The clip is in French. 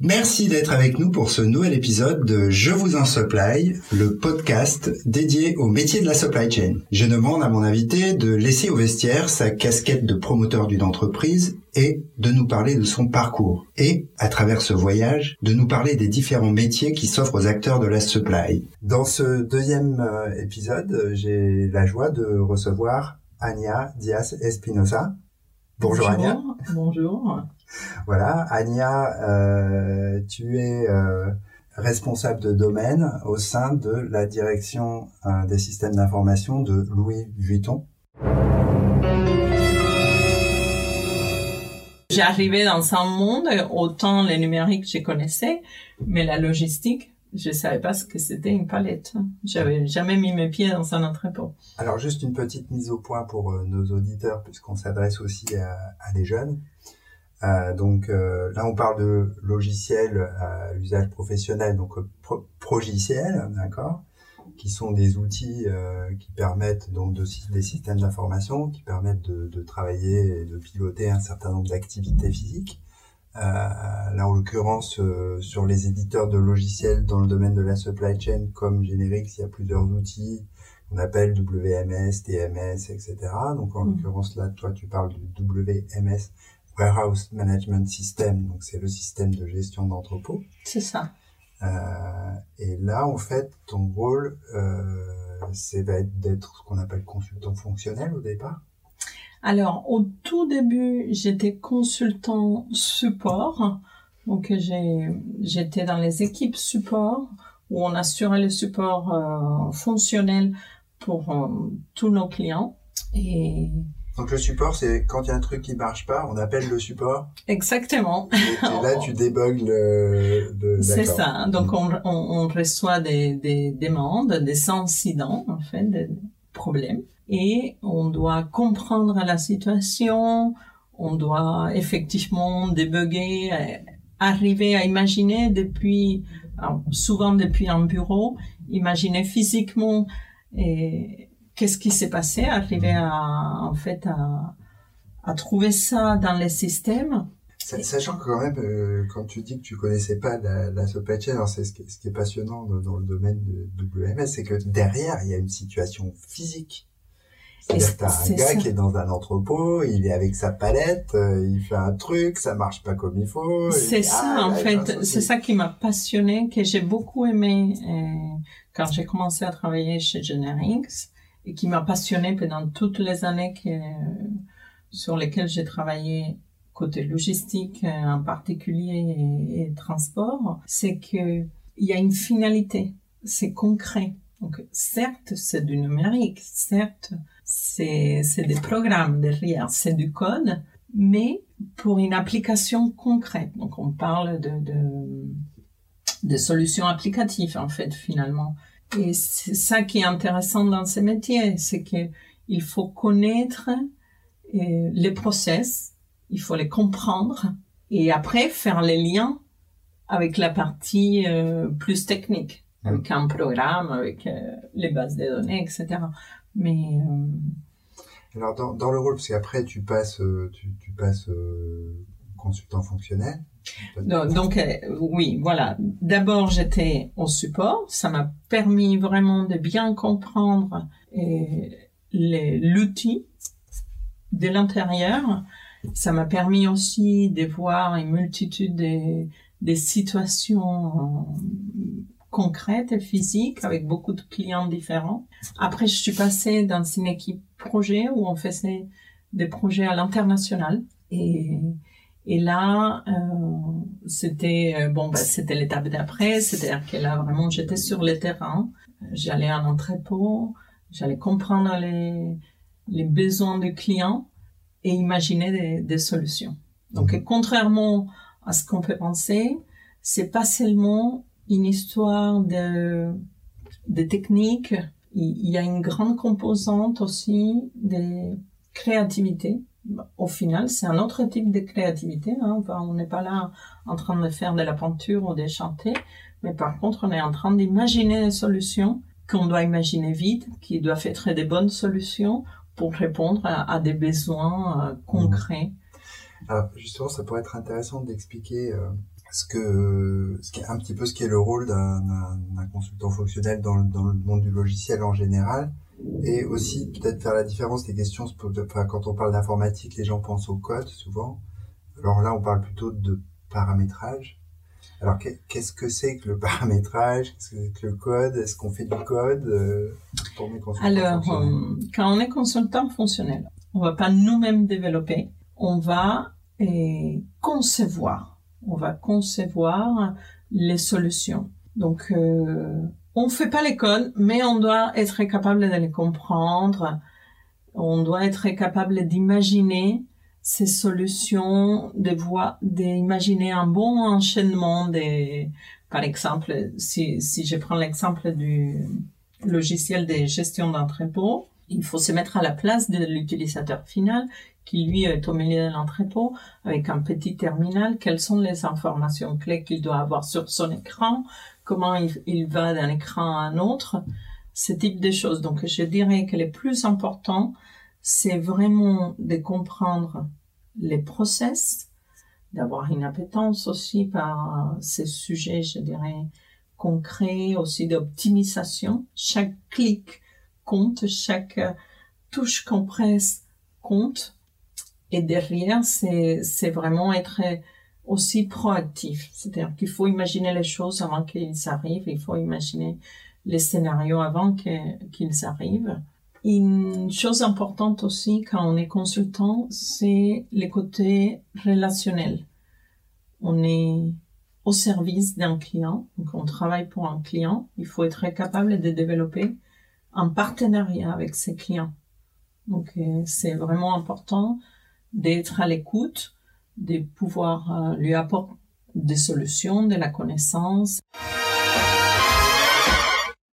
Merci d'être avec nous pour ce nouvel épisode de Je vous en supply, le podcast dédié au métier de la supply chain. Je demande à mon invité de laisser au vestiaire sa casquette de promoteur d'une entreprise et de nous parler de son parcours. Et, à travers ce voyage, de nous parler des différents métiers qui s'offrent aux acteurs de la supply. Dans ce deuxième euh, épisode, j'ai la joie de recevoir Ania Diaz Espinosa. Bonjour, Bonjour. Bonjour. Voilà, Ania, euh, tu es euh, responsable de domaine au sein de la direction euh, des systèmes d'information de Louis Vuitton. J'arrivais dans un monde, autant les numériques je connaissais, mais la logistique, je savais pas ce que c'était une palette. J'avais jamais mis mes pieds dans un entrepôt. Alors juste une petite mise au point pour nos auditeurs, puisqu'on s'adresse aussi à, à, des jeunes. Euh, donc euh, là, on parle de logiciels à usage professionnel, donc euh, pro progiciels, d'accord, qui sont des outils qui permettent donc de, des systèmes d'information qui permettent de, de, travailler et de piloter un certain nombre d'activités physiques. là, en l'occurrence, sur les éditeurs de logiciels dans le domaine de la supply chain, comme Generics, il y a plusieurs outils qu'on appelle WMS, TMS, etc. Donc en mmh. l'occurrence là, toi, tu parles du WMS Warehouse Management System, donc c'est le système de gestion d'entrepôt. C'est ça. Euh, et là, en fait, ton rôle, euh, c'est d'être ce qu'on appelle consultant fonctionnel au départ. Alors, au tout début, j'étais consultant support. Donc, j'étais dans les équipes support où on assurait le support euh, fonctionnel pour euh, tous nos clients. Et donc le support, c'est quand il y a un truc qui marche pas, on appelle le support. Exactement. Et, là, tu débugs le. c'est ça. Donc on, on, on, reçoit des, des demandes, des incidents en fait, des problèmes, et on doit comprendre la situation. On doit effectivement débugger, arriver à imaginer depuis, souvent depuis un bureau, imaginer physiquement et qu'est-ce qui s'est passé, arriver à, en fait, à, à trouver ça dans les systèmes. Sachant que quand même, euh, quand tu dis que tu connaissais pas la, la supply chain, c'est ce, ce, qui est passionnant dans, le domaine de WMS, c'est que derrière, il y a une situation physique. C'est-à-dire t'as un gars qui est dans un entrepôt, il est avec sa palette, euh, il fait un truc, ça marche pas comme il faut. C'est ça, ah, en fait, c'est ça qui m'a passionné, que j'ai beaucoup aimé euh, quand j'ai commencé à travailler chez Generics et qui m'a passionné pendant toutes les années que, sur lesquelles j'ai travaillé côté logistique euh, en particulier et, transport, c'est que il y a une finalité, c'est concret. Donc certes, c'est du numérique, certes, c'est des programmes derrière, c'est du code, mais pour une application concrète. Donc on parle de solutions applicatives en fait finalement. Et c'est ça qui est intéressant dans ce métier, c'est que il faut connaître euh, les process, il faut les comprendre et après faire les liens avec la partie euh, plus technique, mm. avec un programme, avec euh, les bases de données, etc. Mais alors dans, dans, le rôle, parce qu'après tu passes, tu, tu passes consultant fonctionnel. Donc, euh, oui, voilà. D'abord, j'étais au support. Ça m'a permis vraiment de bien comprendre euh, l'outil de l'intérieur. Ça m'a permis aussi de voir une multitude de, des situations concrètes et physiques avec beaucoup de clients différents. Après, je suis passée dans une équipe projet où on faisait des projets à l'international et et là, euh, c'était euh, bon, bah, c'était l'étape d'après, c'est-à-dire que là vraiment j'étais sur le terrain, j'allais en entrepôt, j'allais comprendre les les besoins du client et imaginer des, des solutions. Donc mhm. contrairement à ce qu'on peut penser, c'est pas seulement une histoire de de techniques, il y a une grande composante aussi de créativité au final, c'est un autre type de créativité. Hein. on n'est pas là en train de faire de la peinture ou de chanter, mais par contre, on est en train d'imaginer des solutions qu'on doit imaginer vite, qui doivent être des bonnes solutions pour répondre à, des besoins euh, concrets. Alors justement, ça pourrait être intéressant d'expliquer euh, ce qui est un petit peu ce qui est le rôle d'un consultant fonctionnel dans, le monde du logiciel en général, et aussi peut-être faire la différence des questions. Enfin, quand on parle d'informatique, les gens pensent au code souvent. Alors là, on parle plutôt de paramétrage. Alors, qu'est-ce que c'est que le paramétrage? Qu'est-ce que c'est que le code? Est-ce qu'on fait du code euh, pour mes consultants Alors, euh, quand on est consultant fonctionnel, on va pas nous-mêmes développer, on va euh, concevoir. On va concevoir les solutions. Donc, euh, on fait pas les codes, mais on doit être capable de les comprendre. On doit être capable d'imaginer ces solutions, de voir, d'imaginer un bon enchaînement par exemple, si, si je prends l'exemple du logiciel de gestion d'entrepôt, il faut se mettre à la place de l'utilisateur final qui lui est au milieu de l'entrepôt avec un petit terminal. Quelles sont les informations clés qu'il doit avoir sur son écran? Comment il, va d'un écran à un autre? Ce type de choses. Donc, je dirais que le plus important, c'est vraiment de comprendre les process, d'avoir une appétence aussi par ces sujets, je dirais, concrets, aussi d'optimisation. Chaque clic compte, chaque touche qu'on presse compte. Et derrière, c'est vraiment être aussi proactif. C'est-à-dire qu'il faut imaginer les choses avant qu'ils arrivent, il faut imaginer les scénarios avant qu'ils arrivent. Une chose importante aussi quand on est consultant, c'est les côtés relationnels. On est au service d'un client, donc on travaille pour un client. Il faut être capable de développer un partenariat avec ses clients. Donc euh, c'est vraiment important d'être à l'écoute, de pouvoir euh, lui apporter des solutions, de la connaissance.